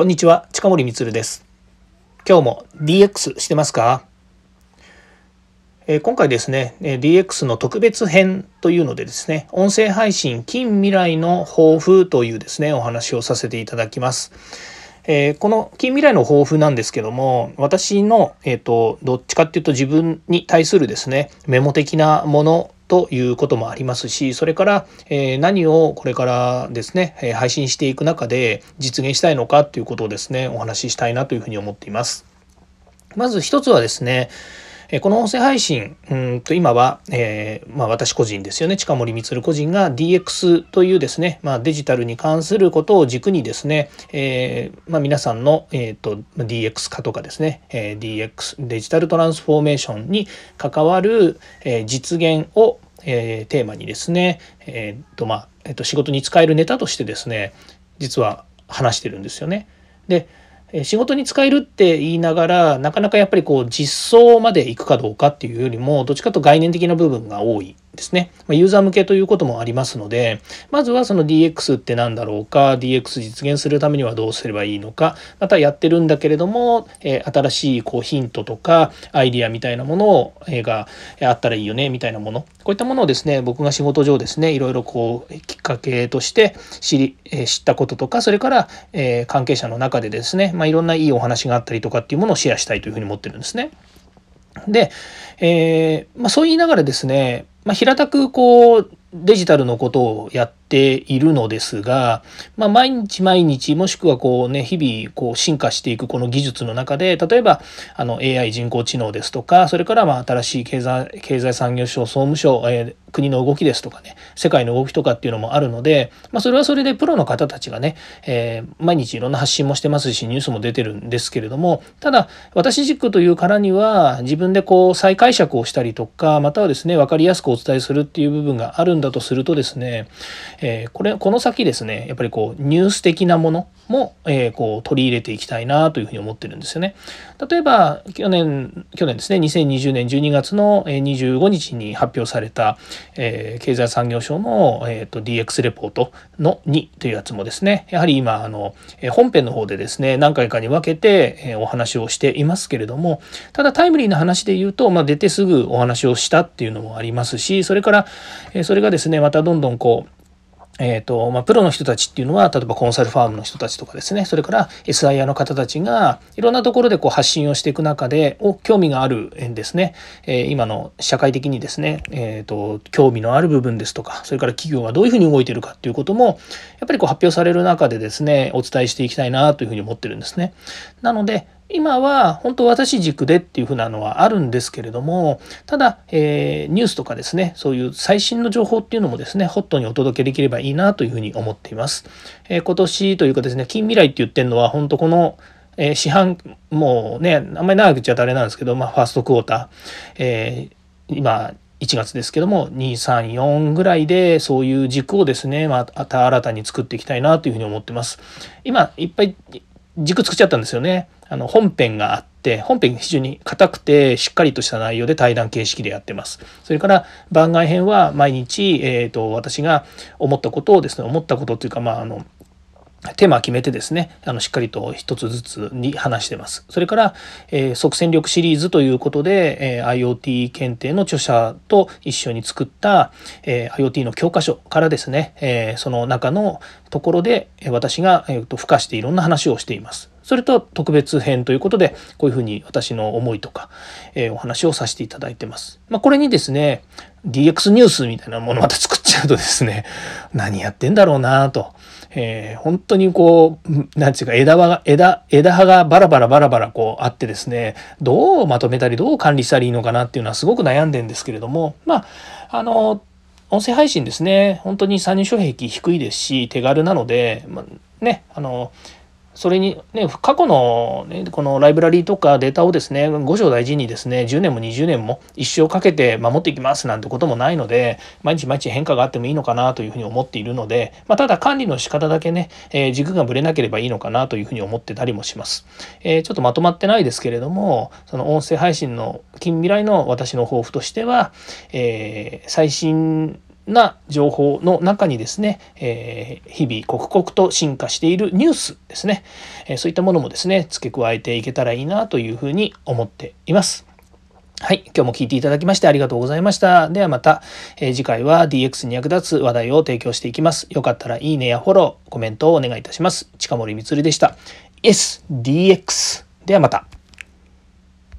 こんにちは、近森光です。今日も DX してますか、えー、今回ですね、DX の特別編というのでですね、音声配信近未来の抱負というですね、お話をさせていただきます。えー、この近未来の抱負なんですけども私の、えーとどっちかっていうと自分に対するですねメモ的なものということもありますしそれから、え何をこれからですね、配信していく中で実現したいのかということをですねお話ししたいなというふうに思っています。まず一つはですねこの音声配信、うんと今は、えー、まあ、私個人ですよね、近森光個人が DX というですね、まあ、デジタルに関することを軸にですね、えー、まあ、皆さんの、えーと、DX 化とかですね、え DX デジタルトランスフォーメーションに関わる、え実現を、えテーマにですね、えーとまあえー、と仕事に使えるネタとしてですね実は話してるんですよね。で仕事に使えるって言いながらなかなかやっぱりこう実装までいくかどうかっていうよりもどっちかと概念的な部分が多い。ですね。ユーザー向けということもありますので、まずはその DX って何だろうか、DX 実現するためにはどうすればいいのか、またやってるんだけれども、え新しいこうヒントとかアイディアみたいなものを、えがあったらいいよねみたいなもの、こういったものをですね、僕が仕事上ですね、いろいろこうきっかけとして知り、え知ったこととか、それから、え関係者の中でですね、まあ、いろんないいお話があったりとかっていうものをシェアしたいというふうに思ってるんですね。で、えー、まあ、そう言いながらですね、まあ、平たくこうデジタルのことをやっているのですが、まあ、毎日毎日もしくはこうね日々こう進化していくこの技術の中で例えばあの AI 人工知能ですとかそれからまあ新しい経済経済産業省総務省、えー、国の動きですとかね世界の動きとかっていうのもあるので、まあ、それはそれでプロの方たちがね、えー、毎日いろんな発信もしてますしニュースも出てるんですけれどもただ私軸というからには自分でこう再解釈をしたりとかまたはですね分かりやすくお伝えするっていう部分があるんだとするとですね、えー、これこの先ですねやっぱりこうニュース的なものも、えー、こう取り入れていきたいなというふうに思ってるんですよね。例えば去年去年ですね2020年12月の25日に発表された、えー、経済産業省の、えーと、DX レポートの2というやつもですねやはり今あの本編の方でですね何回かに分けて、お話をしていますけれどもただタイムリーな話で言うと、まあ、出てすぐお話をしたっていうのもありますしそれから、それがですねまたどんどんこうえーとまあ、プロの人たちっていうのは例えばコンサルファームの人たちとかですねそれから SIR の方たちがいろんなところでこう発信をしていく中でお興味があるんですね、えー、今の社会的にですね、えーと、興味のある部分ですとかそれから企業がどういうふうに動いてるかっていうこともやっぱりこう発表される中でですねお伝えしていきたいなというふうに思ってるんですね。なので今は本当私軸でっていうふうなのはあるんですけれどもただ、えー、ニュースとかですねそういう最新の情報っていうのもですねホットにお届けできればいいなというふうに思っています。えー、今年というかですね近未来って言ってるのは本当このえー、市販もうねあんまり長く言っちゃうとあれなんですけど、まあ、ファーストクォーター、えー、今1月ですけども234ぐらいでそういう軸をですねまた新たに作っていきたいなというふうに思ってます。今いっぱい軸作っちゃったんですよね。あの本編があって本編非常に硬くてしっかりとした内容で対談形式でやってます。それから番外編は毎日、えーと、私が思ったことをですね思ったことというかまああのテーマ決めてですね、あのしっかりと一つずつに話してます。それから、えー、即戦力シリーズということで、えー、IoT 検定の著者と一緒に作った、えー、IoT の教科書からですね、えその中のところで私が、えーと、付加していろんな話をしています。それと特別編ということで、こういうふうに私の思いとか、えお話をさせていただいてます。まあ、これにですね、DX ニュースみたいなものまた作っちゃうとですね、何やってんだろうなと。えー、本当にこう、なんていうか枝葉が、枝、枝葉がバラバラバラバラこうあってですね、どうまとめたりどう管理したらいいのかなっていうのはすごく悩んでんですけれども、まあ、あの、音声配信ですね、本当に参入障壁低いですし、手軽なので、まあ、ね、あの、それにね、過去の、ね、このライブラリーとかデータをですね、五条大事にですね、10年も20年も一生かけて守っていきますなんてこともないので、毎日毎日変化があってもいいのかなというふうに思っているので、まあ、ただ管理の仕方だけね、えー、軸がぶれなければいいのかなというふうに思ってたりもします。えー、ちょっとまとまってないですけれども、その音声配信の近未来の私の抱負としては、えー、最新な情報の中にですね、えー、日々刻々と進化しているニュースですね、えー、そういったものもですね付け加えていけたらいいなというふうに思っています。はい。今日も聞いていただきましてありがとうございました。ではまた、えー、次回は DX に役立つ話題を提供していきます。よかったらいいねやフォロー、コメントをお願いいたします。近森光でした。SDX。ではまた。